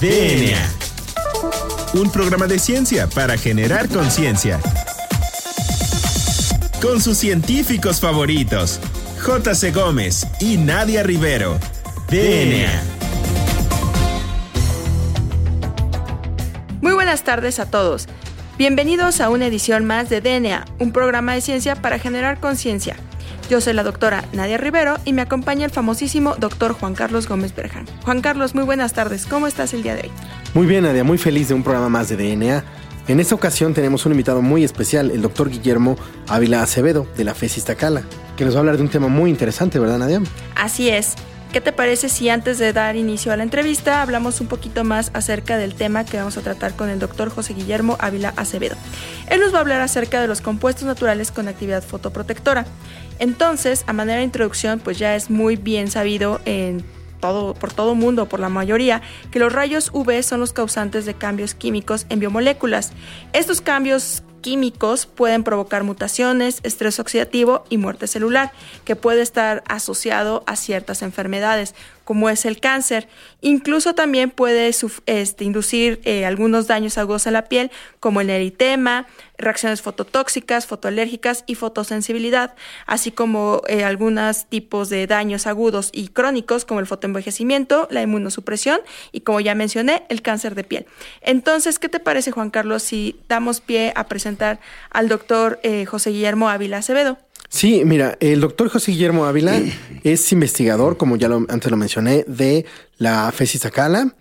DNA. Un programa de ciencia para generar conciencia. Con sus científicos favoritos, J.C. Gómez y Nadia Rivero. DNA. Muy buenas tardes a todos. Bienvenidos a una edición más de DNA, un programa de ciencia para generar conciencia. Yo soy la doctora Nadia Rivero y me acompaña el famosísimo doctor Juan Carlos Gómez Berjan. Juan Carlos, muy buenas tardes. ¿Cómo estás el día de hoy? Muy bien, Nadia, muy feliz de un programa más de DNA. En esta ocasión tenemos un invitado muy especial, el doctor Guillermo Ávila Acevedo, de la FES Iztacala, que nos va a hablar de un tema muy interesante, ¿verdad, Nadia? Así es. ¿Qué te parece si antes de dar inicio a la entrevista hablamos un poquito más acerca del tema que vamos a tratar con el doctor José Guillermo Ávila Acevedo? Él nos va a hablar acerca de los compuestos naturales con actividad fotoprotectora. Entonces, a manera de introducción, pues ya es muy bien sabido en todo, por todo mundo, por la mayoría, que los rayos UV son los causantes de cambios químicos en biomoléculas. Estos cambios químicos pueden provocar mutaciones, estrés oxidativo y muerte celular, que puede estar asociado a ciertas enfermedades, como es el cáncer. Incluso también puede este, inducir eh, algunos daños agudos a la piel, como el eritema, reacciones fototóxicas, fotoalérgicas y fotosensibilidad, así como eh, algunos tipos de daños agudos y crónicos, como el fotoenvejecimiento, la inmunosupresión y, como ya mencioné, el cáncer de piel. Entonces, ¿qué te parece, Juan Carlos, si damos pie a presentar al doctor eh, José Guillermo Ávila Acevedo? Sí, mira, el doctor José Guillermo Ávila es investigador, como ya lo, antes lo mencioné, de la FESI Zacala.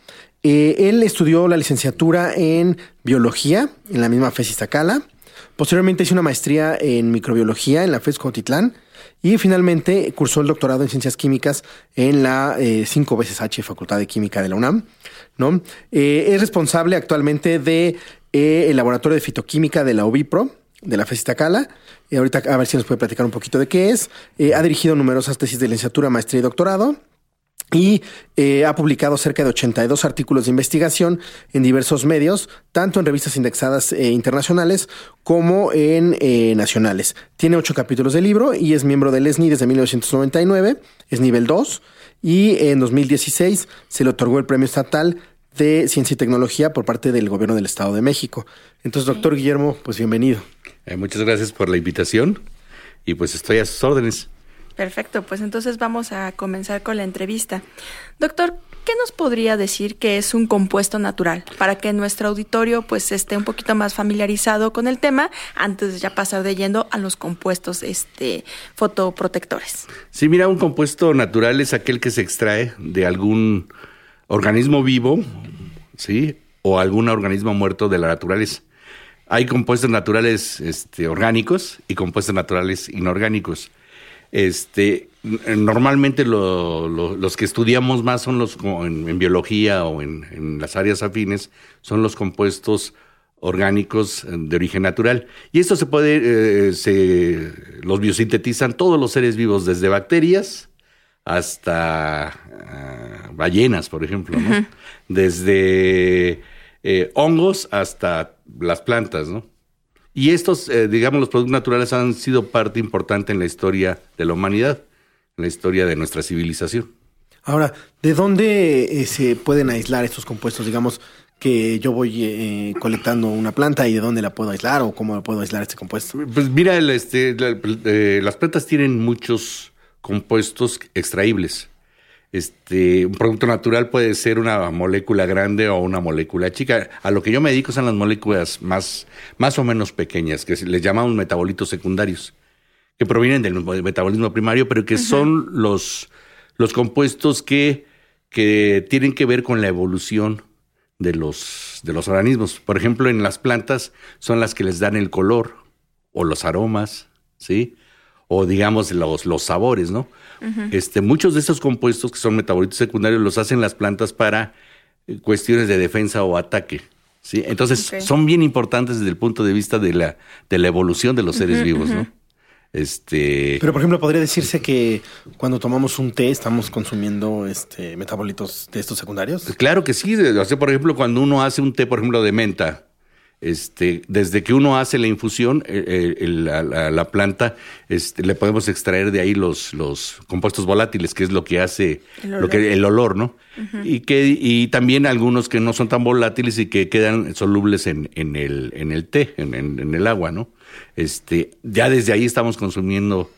Eh, él estudió la licenciatura en biología en la misma FESI Zacala. Posteriormente hizo una maestría en microbiología en la FES Cotitlán. Y finalmente cursó el doctorado en ciencias químicas en la eh, cinco veces H Facultad de Química de la UNAM. ¿no? Eh, es responsable actualmente de el laboratorio de fitoquímica de la OVIPRO, de la FESI Zacala y ahorita a ver si nos puede platicar un poquito de qué es. Eh, ha dirigido numerosas tesis de licenciatura, maestría y doctorado. Y eh, ha publicado cerca de 82 artículos de investigación en diversos medios, tanto en revistas indexadas eh, internacionales como en nacionales. Tiene ocho capítulos de libro y es miembro del ESNI desde 1999, es nivel 2, y en 2016 se le otorgó el premio estatal de Ciencia y Tecnología por parte del Gobierno del Estado de México. Entonces, doctor Guillermo, pues bienvenido. Eh, muchas gracias por la invitación y pues estoy a sus órdenes. Perfecto, pues entonces vamos a comenzar con la entrevista. Doctor, ¿qué nos podría decir que es un compuesto natural para que nuestro auditorio pues esté un poquito más familiarizado con el tema antes de ya pasar de yendo a los compuestos este fotoprotectores? Sí, mira, un compuesto natural es aquel que se extrae de algún organismo vivo, ¿sí? O algún organismo muerto de la naturaleza. Hay compuestos naturales este, orgánicos y compuestos naturales inorgánicos. Este, normalmente los que estudiamos más son los en, biología o en, las áreas afines, son los compuestos orgánicos de origen natural. Y esto se puede, eh, se, los biosintetizan todos los seres vivos, desde bacterias hasta ah, ballenas, por ejemplo, Desde eh, hongos hasta las plantas, ¿no? Y estos, eh, digamos, los productos naturales han sido parte importante en la historia de la humanidad, en la historia de nuestra civilización. Ahora, ¿de dónde eh, se pueden aislar estos compuestos? Digamos que yo voy colectando una planta y de dónde la puedo aislar o cómo puedo aislar este compuesto. Pues mira, este, las plantas tienen muchos compuestos extraíbles. Este, un producto natural puede ser una molécula grande o una molécula chica. A lo que yo me dedico son las moléculas más, más o menos pequeñas, que les llamamos metabolitos secundarios, que provienen del metabolismo primario, pero que son los, los compuestos que, que tienen que ver con la evolución de los, de los organismos. Por ejemplo, en las plantas son las que les dan el color o los aromas, ¿sí? O digamos los, los sabores, ¿no? este, muchos de estos compuestos que son metabolitos secundarios los hacen las plantas para eh, cuestiones de defensa o ataque. ¿sí? Entonces son bien importantes desde el punto de vista de la, de la evolución de los seres vivos, ¿no? Este... Pero, por ejemplo, podría decirse que cuando tomamos un té estamos consumiendo este, metabolitos de estos secundarios. Claro que sí. O por ejemplo, cuando uno hace un té, por ejemplo, de menta, este, desde que uno hace la infusión, eh, eh, la, planta, este, le podemos extraer de ahí los, los compuestos volátiles, que es lo que hace el olor, lo que, el olor ¿no? y, que, y también algunos que no son tan volátiles y que quedan solubles en, en, el, en el té, en, en, el agua, ¿no? Este, ya desde ahí estamos consumiendo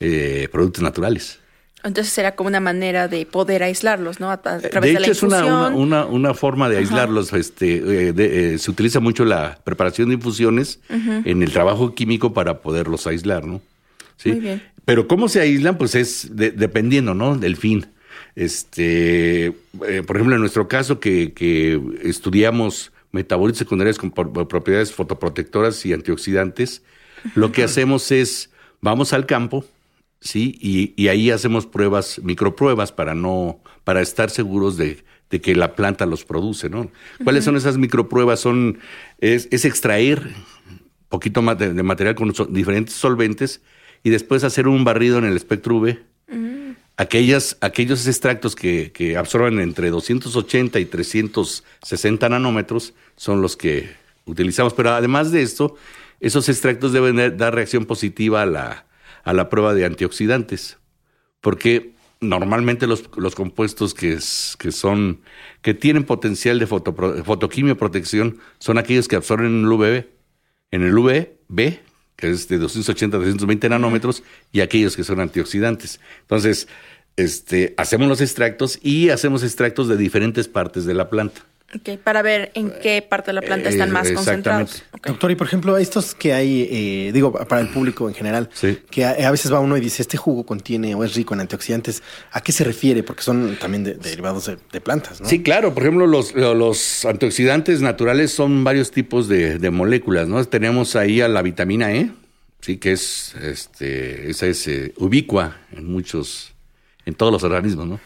eh, productos naturales. Entonces era como una manera de poder aislarlos, ¿no? A, través de, hecho, es una, una, una, forma de aislarlos. Este, eh, eh, se utiliza mucho la preparación de infusiones en el trabajo químico para poderlos aislar, ¿no? ¿Sí? Muy bien. Pero cómo se aíslan, pues es dependiendo, ¿no? Del fin. Este, eh, por ejemplo, en nuestro caso que, que estudiamos metabolitos secundarios con propiedades fotoprotectoras y antioxidantes, lo que hacemos es, vamos al campo, ¿sí? Y, ahí hacemos pruebas, micropruebas para no, para estar seguros de, que la planta los produce, ¿no? ¿Cuáles son esas micropruebas? Son, es, es extraer poquito más de, material con diferentes solventes y después hacer un barrido en el espectro UV. Mm. Aquellas, aquellos extractos que, que, absorben entre 280 y 360 nanómetros son los que utilizamos. Pero además de esto, esos extractos deben dar reacción positiva a la, a la prueba de antioxidantes, porque normalmente los, los compuestos que, que, son, que tienen potencial de foto, fotoquimio protección son aquellos que absorben en el UVB, en el UVB, que es de 280 a 320 nanómetros, y aquellos que son antioxidantes. Entonces, este, hacemos los extractos y hacemos extractos de diferentes partes de la planta. Ok, para ver en qué parte de la planta están más concentrados. Doctor, y por ejemplo, estos que hay, eh, digo, para el público en general, que a, veces va uno y dice, este jugo contiene o es rico en antioxidantes, ¿a qué se refiere? Porque son también derivados de, plantas, ¿no? Sí, claro. Por ejemplo, los, los antioxidantes naturales son varios tipos de, moléculas, ¿no? Tenemos ahí a la vitamina E, sí, que es, este, esa es eh, ubicua en muchos, en todos los organismos, ¿no?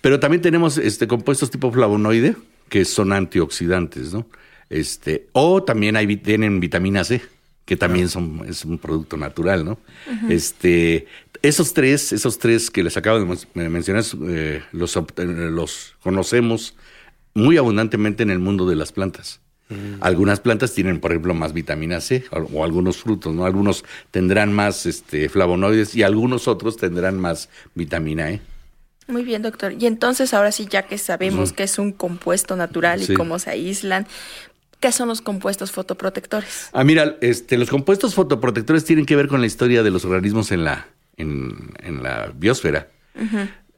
Pero también tenemos este compuestos tipo flavonoide, que son antioxidantes, ¿no? Este, o también hay, tienen vitamina C, que también son, es un producto natural, ¿no? Este, esos tres, esos tres que les acabo de mencionar, eh, los, los conocemos muy abundantemente en el mundo de las plantas. Mm. Algunas plantas tienen, por ejemplo, más vitamina C o, algunos frutos, ¿no? Algunos tendrán más este, flavonoides y algunos otros tendrán más vitamina E. Muy bien, doctor. Y entonces, ahora sí, ya que sabemos que es un compuesto natural y cómo se aíslan, ¿qué son los compuestos fotoprotectores? Ah, mira, este, los compuestos fotoprotectores tienen que ver con la historia de los organismos en la, en, la biosfera.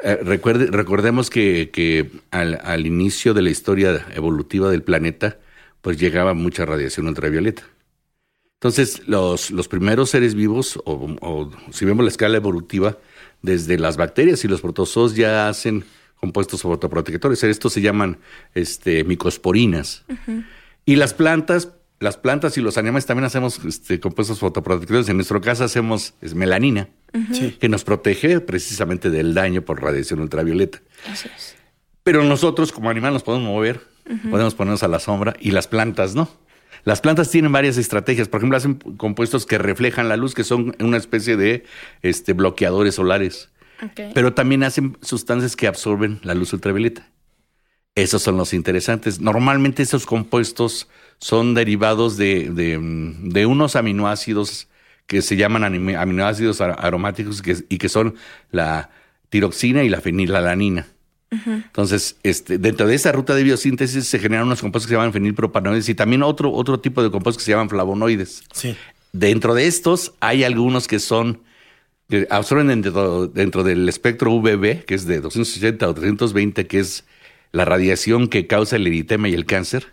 Eh, recuerde, recordemos que, que al, al, inicio de la historia evolutiva del planeta, pues llegaba mucha radiación ultravioleta. Entonces, los, los primeros seres vivos, o, o si vemos la escala evolutiva, desde las bacterias y los protozoos ya hacen compuestos fotoprotectores. Estos se llaman este, micosporinas. Y las plantas, las plantas y los animales también hacemos este, compuestos fotoprotectores. En nuestro caso hacemos melanina, que nos protege precisamente del daño por radiación ultravioleta. Pero nosotros como animales nos podemos mover, podemos ponernos a la sombra y las plantas no. Las plantas tienen varias estrategias. Por ejemplo, hacen compuestos que reflejan la luz, que son una especie de este, bloqueadores solares. Pero también hacen sustancias que absorben la luz ultravioleta. Esos son los interesantes. Normalmente esos compuestos son derivados de, de, unos aminoácidos que se llaman aminoácidos aromáticos y que son la tiroxina y la fenilalanina. Entonces, este, dentro de esa ruta de biosíntesis se generan unos compuestos que se llaman fenilpropanoides y también otro, otro tipo de compuestos que se llaman flavonoides. Sí. Dentro de estos hay algunos que son, que absorben dentro, dentro del espectro UVB, que es de 280 o 320, que es la radiación que causa el eritema y el cáncer,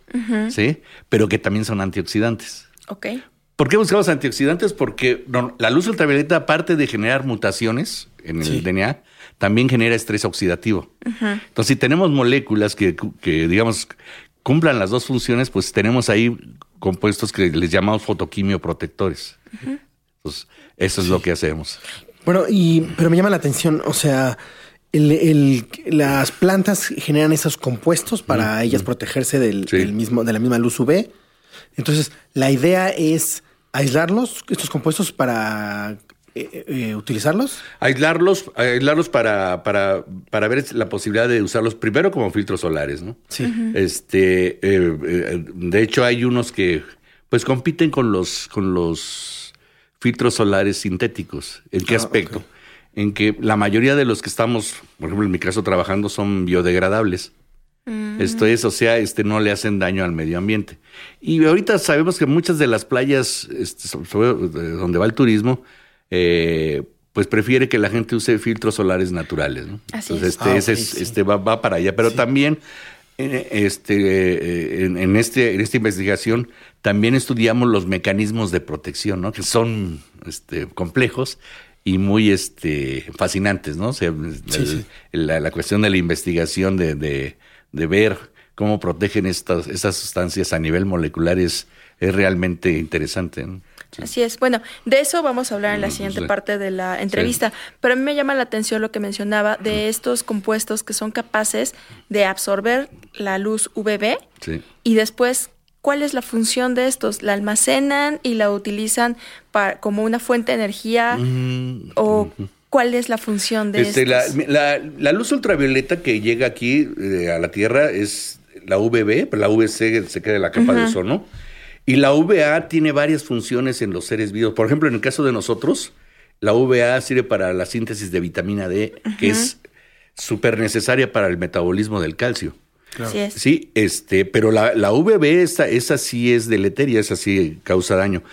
¿sí? Pero que también son antioxidantes. Ok. ¿Por qué buscamos antioxidantes? Porque la luz ultravioleta, aparte de generar mutaciones en el DNA, también genera estrés oxidativo. Entonces, si tenemos moléculas que, digamos, cumplan las dos funciones, pues tenemos ahí compuestos que les llamamos fotoquimio protectores. Entonces, eso es lo que hacemos. Bueno, y pero me llama la atención, o sea, el, las plantas generan esos compuestos para ellas protegerse del, mismo, de la misma luz UV. Entonces, la idea es aislarlos, estos compuestos, para eh, eh, utilizarlos? Aislarlos, aislarlos para, para, para ver la posibilidad de usarlos primero como filtros solares, ¿no? Sí. Este, eh, de hecho, hay unos que, pues compiten con los, con los filtros solares sintéticos. ¿En qué Ah, aspecto? En que la mayoría de los que estamos, por ejemplo, en mi caso trabajando, son biodegradables. Esto es, o sea, este no le hacen daño al medio ambiente. Y ahorita sabemos que muchas de las playas este, donde va el turismo, eh, pues prefiere que la gente use filtros solares naturales. ¿no? Así Entonces, es. este, Ah, ese es- sí. este va, va para allá. Pero también eh, este, eh, en, en este, en esta investigación también estudiamos los mecanismos de protección, ¿no? que son este, complejos y muy este, fascinantes, ¿no? O sea, el- sí. La, la cuestión de la investigación, de, de, de ver cómo protegen estas, estas sustancias a nivel molecular es, es realmente interesante. ¿no? Sí. Así es. Bueno, de eso vamos a hablar en la Mm, siguiente sí. parte de la entrevista. Pero a mí me llama la atención lo que mencionaba de estos compuestos que son capaces de absorber la luz UVB Sí. y después, ¿cuál es la función de estos? ¿La almacenan y la utilizan para, como una fuente de energía? Mm, ¿O cuál es la función de Este, estos? la- la luz ultravioleta que llega aquí eh, a la Tierra es la UVB, la UVC se queda en la capa de ozono. Y la UVA tiene varias funciones en los seres vivos. Por ejemplo, en el caso de nosotros, la UVA sirve para la síntesis de vitamina D, que es súper necesaria para el metabolismo del calcio. Así es. Sí, este, pero la, la VB, esa, esa sí es deleteria, esa sí causa daño.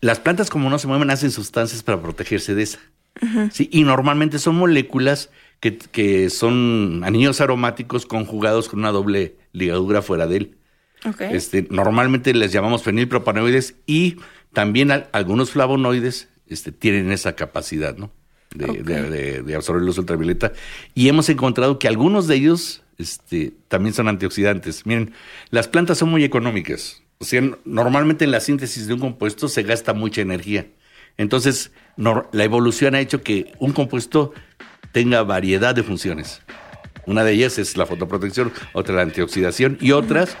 Las plantas, como no se mueven, hacen sustancias para protegerse de esa. Sí, y normalmente son moléculas que, que son anillos aromáticos conjugados con una doble ligadura fuera de él. Este, normalmente les llamamos fenilpropanoides y también al- algunos flavonoides este, tienen esa capacidad, ¿no? De, Ok. de- de- de absorber luz ultravioleta. Y hemos encontrado que algunos de ellos este, también son antioxidantes. Miren, las plantas son muy económicas. O sea, normalmente en la síntesis de un compuesto se gasta mucha energía. Entonces, la evolución ha hecho que un compuesto tenga variedad de funciones. Una de ellas es la fotoprotección, otra la antioxidación y otras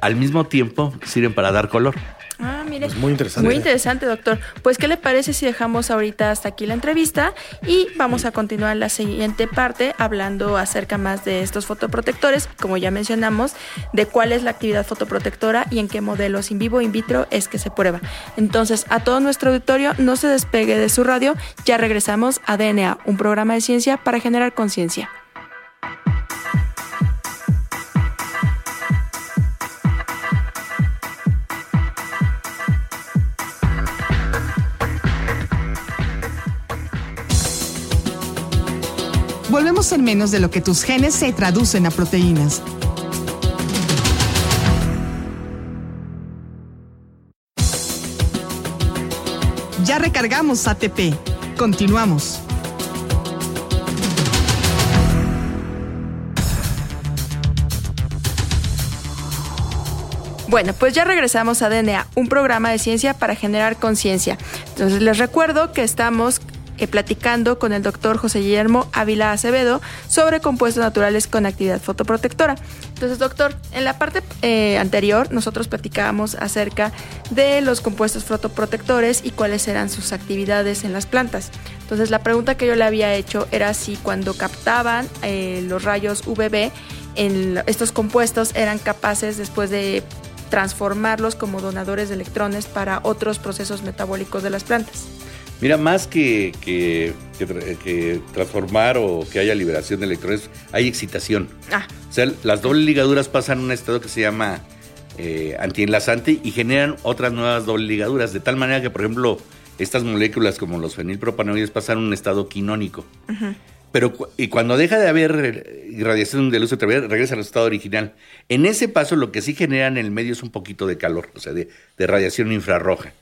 al mismo tiempo sirven para dar color. Ah, mire. Pues muy interesante. Muy interesante, doctor. Pues, ¿qué le parece si dejamos ahorita hasta aquí la entrevista y vamos a continuar la siguiente parte hablando acerca más de estos fotoprotectores, como ya mencionamos, de cuál es la actividad fotoprotectora y en qué modelos in vivo, in vitro es que se prueba. Entonces, a todo nuestro auditorio, no se despegue de su radio, ya regresamos a DNA, un programa de ciencia para generar conciencia. En menos de lo que tus genes se traducen a proteínas. Ya recargamos ATP. Continuamos. Bueno, pues ya regresamos a DNA, un programa de ciencia para generar conciencia. Entonces les recuerdo que estamos platicando con el doctor José Guillermo Ávila Acevedo sobre compuestos naturales con actividad fotoprotectora. Entonces, doctor, en la parte eh, anterior nosotros platicábamos acerca de los compuestos fotoprotectores y cuáles eran sus actividades en las plantas. Entonces, la pregunta que yo le había hecho era si cuando captaban eh, los rayos UVB, estos compuestos eran capaces después de transformarlos como donadores de electrones para otros procesos metabólicos de las plantas. Mira, más que, que, que tra- que transformar o que haya liberación de electrones, hay excitación. Ah, O sea, las dobles ligaduras pasan a un estado que se llama eh, antienlazante y generan otras nuevas dobles ligaduras, de tal manera que, por ejemplo, estas moléculas como los fenilpropanoides pasan a un estado quinónico. Pero cu- y cuando deja de haber eh, irradiación de luz ultravioleta, regresa al estado original. En ese paso, lo que sí genera en el medio es un poquito de calor, o sea, de, de radiación infrarroja.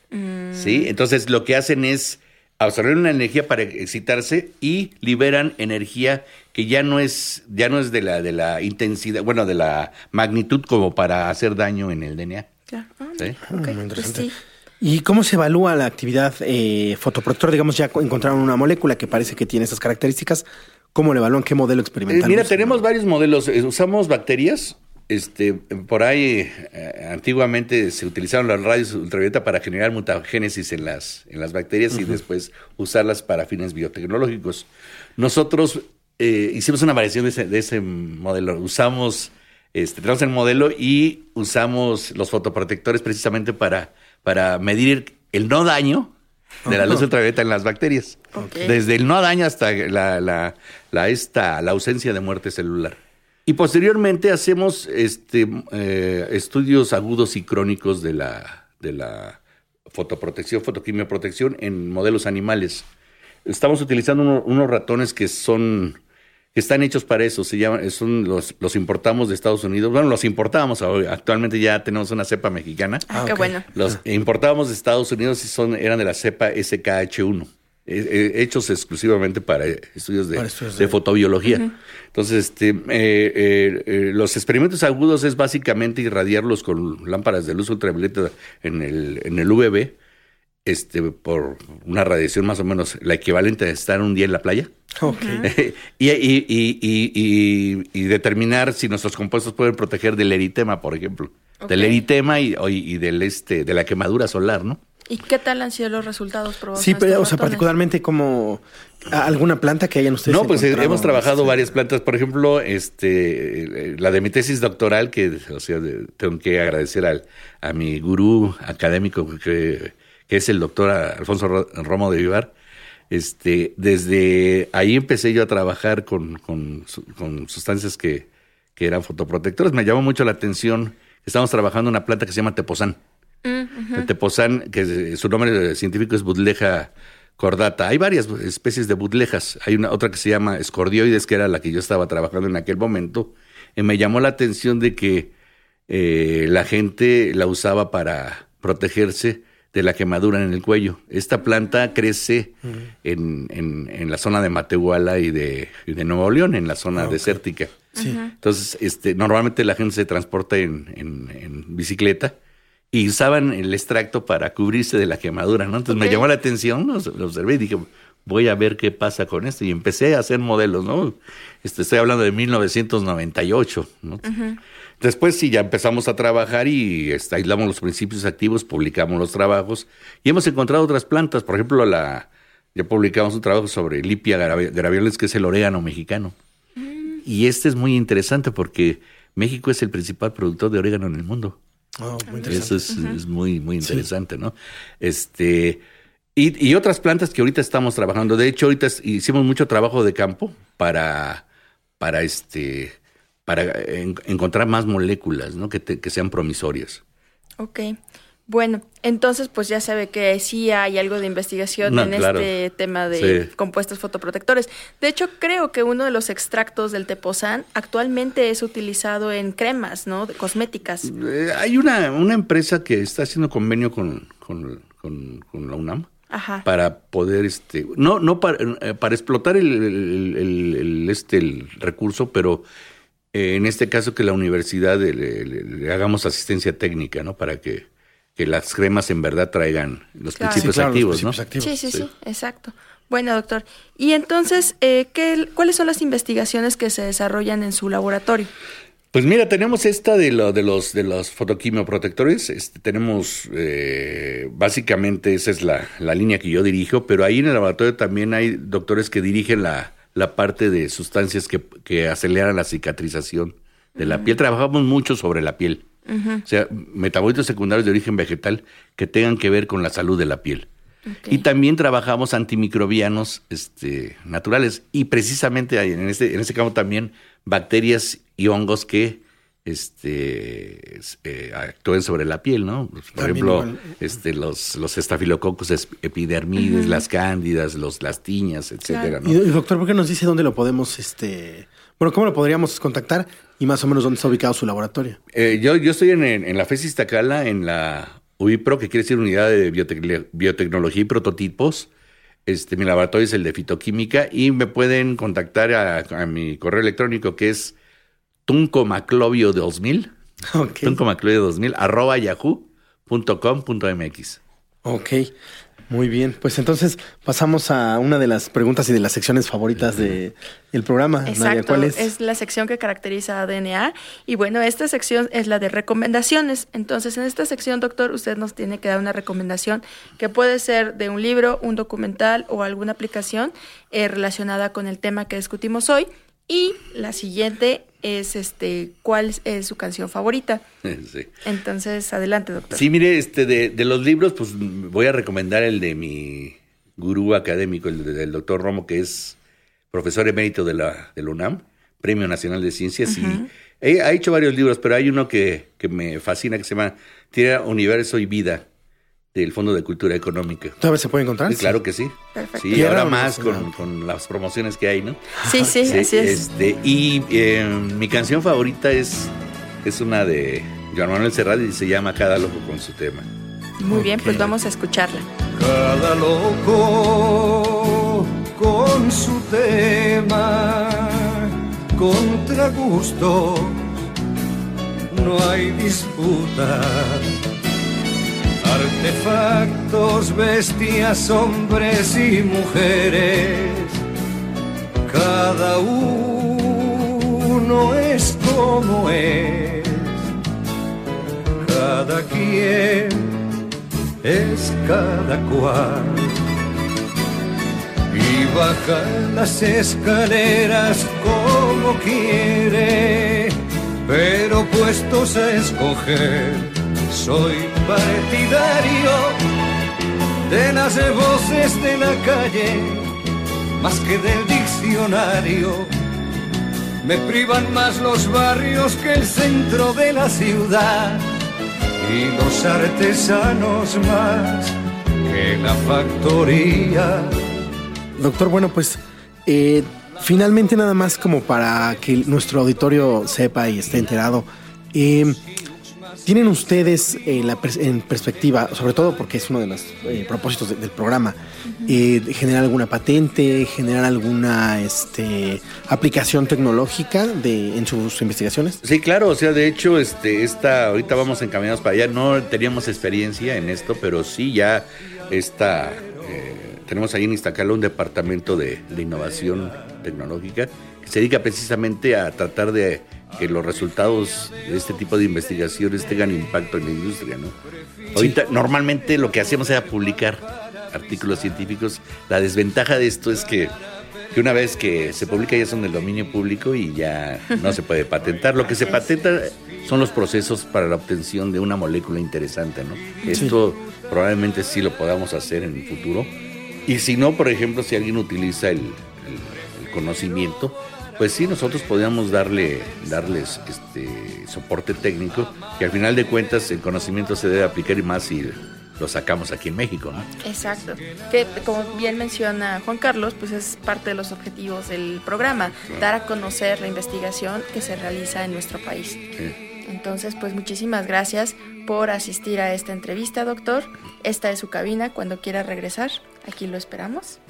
¿Sí? Entonces, lo que hacen es absorber una energía para excitarse y liberan energía que ya no es, ya no es de la, de la intensidad, bueno, de la magnitud como para hacer daño en el DNA. claro. Ah, ¿sí? Muy pues interesante. sí. ¿Y cómo se evalúa la actividad eh, fotoprotectora? Digamos, ya encontraron una molécula que parece que tiene esas características. ¿Cómo le evalúan? ¿Qué modelo Eh, experimental? mira, usan? tenemos varios modelos. Eh, Usamos bacterias. Este, por ahí eh, antiguamente se utilizaron las radios ultravioleta para generar mutagénesis en las, en las bacterias y después usarlas para fines biotecnológicos. Nosotros eh, hicimos una variación de ese, de ese modelo. Usamos, este, tenemos el modelo y usamos los fotoprotectores precisamente para, para medir el no daño de la luz ultravioleta en las bacterias. Desde el no daño hasta la, la, la, esta, la ausencia de muerte celular. Y posteriormente hacemos este, eh, estudios agudos y crónicos de la, de la fotoprotección, fotoquimioprotección en modelos animales. Estamos utilizando uno- unos ratones que son que están hechos para eso, se llaman, son los, los importamos de Estados Unidos. Bueno, los importábamos, ahora, actualmente ya tenemos una cepa mexicana. Ah, qué ok. bueno. Los importábamos de Estados Unidos y son, eran de la cepa SKH1, eh, eh, hechos exclusivamente para eh, estudios de, Para estudios de de- fotobiología. Entonces, este, eh, eh, eh, los experimentos agudos es básicamente irradiarlos con lámparas de luz ultravioleta en el, en el UVB, este, por una radiación más o menos la equivalente a estar un día en la playa. Ok. y, y- y- y- y- y determinar si nuestros compuestos pueden proteger del eritema, por ejemplo. Del eritema y del este, de la quemadura solar, ¿no? ¿Y qué tal han sido los resultados probados? Sí, pero, o sea, ratones? particularmente como alguna planta que hayan ustedes No, pues eh, encontrado, hemos trabajado este, varias plantas. Por ejemplo, este, eh, la de mi tesis doctoral, que o sea, de- tengo que agradecer al, a mi gurú académico, que, que es el doctor Alfonso Ro- Romo de Vivar. Este, desde ahí empecé yo a trabajar con, con sustancias que, que eran fotoprotectores. Me llamó mucho la atención. Estamos trabajando en una planta que se llama Tepozán. El tepozán, que es- su nombre científico es Budleja cordata. Hay varias especies de budlejas. Hay una otra que se llama escordioides, que era la que yo estaba trabajando en aquel momento. Y me llamó la atención de que eh, la gente la usaba para protegerse de la quemadura en el cuello. Esta planta crece en, en- en la zona de Matehuala y de, y de Nuevo León, en la zona desértica. Entonces, este, normalmente la gente se transporta en, en- en bicicleta y usaban el extracto para cubrirse de la quemadura, ¿no? Entonces me llamó la atención, lo, lo observé y dije, voy a ver qué pasa con esto. Y empecé a hacer modelos, ¿no? Este, estoy hablando de 1998, ¿no? Después sí, ya empezamos a trabajar y este, aislamos los principios activos, publicamos los trabajos y hemos encontrado otras plantas. Por ejemplo, la ya publicamos un trabajo sobre Lipia gravi- gravioles, que es el orégano mexicano. Y este es muy interesante porque México es el principal productor de orégano en el mundo. Oh, muy interesante. Eso es, es muy, muy interesante, ¿no? Este, y, y otras plantas que ahorita estamos trabajando. De hecho, ahorita hicimos mucho trabajo de campo para, para este, para en- encontrar más moléculas, ¿no? Que, te- que sean promisorias. Ok. Bueno, entonces pues ya sabe que sí hay algo de investigación No, en claro. este tema de Sí. compuestos fotoprotectores. De hecho, creo que uno de los extractos del tepozán actualmente es utilizado en cremas, ¿no? De cosméticas. Eh, hay una, una empresa que está haciendo convenio con, con, con- con la UNAM. Ajá. para poder este no no para, eh, para explotar el, el- el- el- este el recurso pero eh, en este caso que la universidad le, le- le hagamos asistencia técnica no para que, que las cremas en verdad traigan los Claro. Sí, principios los activos principios no activos. Sí, sí, sí, Sí. exacto. Bueno, doctor. Y entonces, eh, ¿qué, ¿cuáles son las investigaciones que se desarrollan en su laboratorio? Pues mira, tenemos esta de, lo, de los de los fotoquimioprotectores. Este, tenemos eh, básicamente esa es la, la línea que yo dirijo, pero ahí en el laboratorio también hay doctores que dirigen la, la parte de sustancias que, que aceleran la cicatrización de la piel. Trabajamos mucho sobre la piel. O sea, metabolitos secundarios de origen vegetal que tengan que ver con la salud de la piel. Y también trabajamos antimicrobianos este, naturales. Y precisamente hay en este, en este campo también bacterias y hongos que este, es- eh, actúen sobre la piel, ¿no? Por También ejemplo, igual. este, los, los estafilococos es- epidermides, las cándidas, los, las tiñas, etcétera, y, doctor, ¿por qué nos dice dónde lo podemos, este, bueno, cómo lo podríamos contactar y más o menos dónde está ubicado su laboratorio? Eh, yo, yo estoy en, en, la FES Iztacala, en la UIPRO, que quiere decir Unidad de Biotec- Biotecnología y Prototipos. Este, mi laboratorio es el de fitoquímica y me pueden contactar a, a mi correo electrónico que es tuncomaclovio2000, Ok. tuncomaclovio2000, arroba yahoo.com.mx. Ok. Muy bien. Pues entonces pasamos a una de las preguntas y de las secciones favoritas de el programa. Nadia, Exacto, ¿cuál es? es la sección que caracteriza a DNA. Y bueno, esta sección es la de recomendaciones. Entonces, en esta sección, doctor, usted nos tiene que dar una recomendación que puede ser de un libro, un documental o alguna aplicación eh, relacionada con el tema que discutimos hoy. Y la siguiente es este, ¿cuál es su canción favorita? Sí. Entonces, adelante, doctor. Sí, mire, este, de, de los libros, pues voy a recomendar el de mi gurú académico, el del doctor Romo, que es profesor emérito de la, de la UNAM, Premio Nacional de Ciencias, y he- ha hecho varios libros, pero hay uno que, que me fascina, que se llama Tierra, Universo y Vida, del Fondo de Cultura Económica. ¿Todavía se puede encontrar? Sí, claro que sí. Perfecto. Sí, Tierra, ahora más y con, con las promociones que hay, ¿no? Sí, sí, Sí, así es. este, y eh, mi canción favorita es, es una de Joan Manuel Serrat y se llama Cada Loco con su tema. Muy bien, pues vamos a escucharla. Cada loco con su tema, contra gusto, no hay disputa. Artefactos, bestias, hombres y mujeres, cada uno es como es, cada quien es cada cual. Y baja las escaleras como quiere, pero puestos a escoger, soy partidario de las voces de la calle, más que del diccionario. Me privan más los barrios que el centro de la ciudad y los artesanos más que la factoría. Doctor, bueno, pues eh, finalmente nada más como para que nuestro auditorio sepa y esté enterado. eh, ¿Tienen ustedes en, la pers- en perspectiva, sobre todo porque es uno de los eh, propósitos de- del programa, eh, generar alguna patente, generar alguna este, aplicación tecnológica de, en sus investigaciones? Sí, claro, o sea, de hecho, este, esta, ahorita vamos encaminados para allá, no teníamos experiencia en esto, pero sí ya está, eh, tenemos ahí en Iztacala un departamento de, de innovación tecnológica que se dedica precisamente a tratar de que los resultados de este tipo de investigaciones tengan impacto en la industria, ¿no? Ahorita, normalmente lo que hacíamos era publicar artículos científicos. La desventaja de esto es que que una vez que se publica ya son del dominio público y ya no se puede patentar. Lo que se patenta son los procesos para la obtención de una molécula interesante, ¿no? Esto probablemente sí lo podamos hacer en el futuro. Y si no, por ejemplo, si alguien utiliza el, el- el conocimiento, pues sí, nosotros podríamos darle, darles este soporte técnico, que al final de cuentas el conocimiento se debe aplicar y más si lo sacamos aquí en México, ¿no? Exacto. Que como bien menciona Juan Carlos, pues es parte de los objetivos del programa, dar a conocer la investigación que se realiza en nuestro país. Sí. Entonces, pues muchísimas gracias por asistir a esta entrevista, doctor. Esta es su cabina. Cuando quiera regresar, aquí lo esperamos.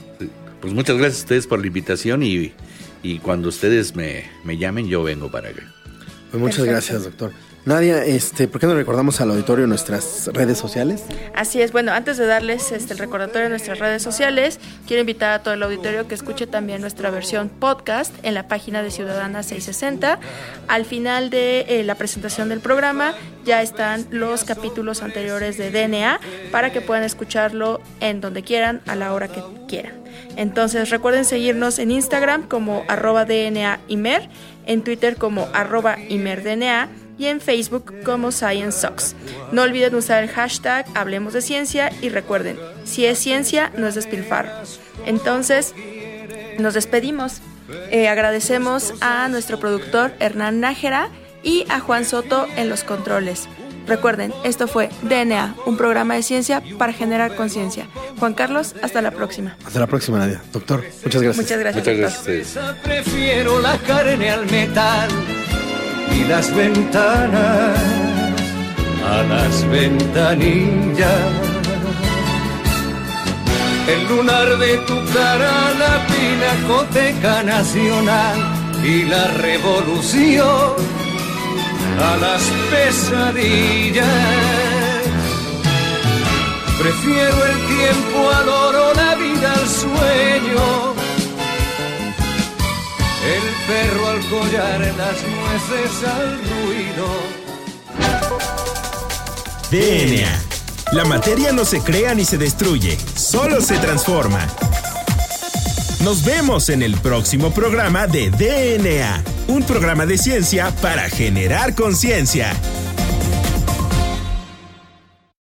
Pues muchas gracias a ustedes por la invitación y, y cuando ustedes me, me llamen yo vengo para acá. Pues muchas Perfecto. gracias, doctor. Nadia, este, ¿por qué no recordamos al auditorio nuestras redes sociales? Así es, bueno, antes de darles este, el recordatorio de nuestras redes sociales, quiero invitar a todo el auditorio que escuche también nuestra versión podcast en la página de Ciudadana 660. Al final de eh, la presentación del programa ya están los capítulos anteriores de DNA para que puedan escucharlo en donde quieran, a la hora que quieran. Entonces recuerden seguirnos en Instagram como arroba DNA Imer, en Twitter como arroba ImerDNA y en Facebook como ScienceSox. No olviden usar el hashtag Hablemos de Ciencia y recuerden, si es ciencia, no es despilfarro. Entonces, nos despedimos. Eh, agradecemos a nuestro productor Hernán Nájera y a Juan Soto en los controles. Recuerden, esto fue DNA, un programa de ciencia para generar conciencia. Juan Carlos, hasta la próxima. Hasta la próxima, Nadia. Doctor, muchas gracias. Muchas gracias. Muchas doctor. gracias. Esa Prefiero la carne al metal y las ventanas a las ventanillas. El lunar de tu cara, la pinacoteca nacional y la revolución a las pesadillas. Prefiero el tiempo al oro, la vida al sueño. El perro al collar, las nueces al ruido. DNA. La materia no se crea ni se destruye, solo se transforma. Nos vemos en el próximo programa de DNA, un programa de ciencia para generar conciencia.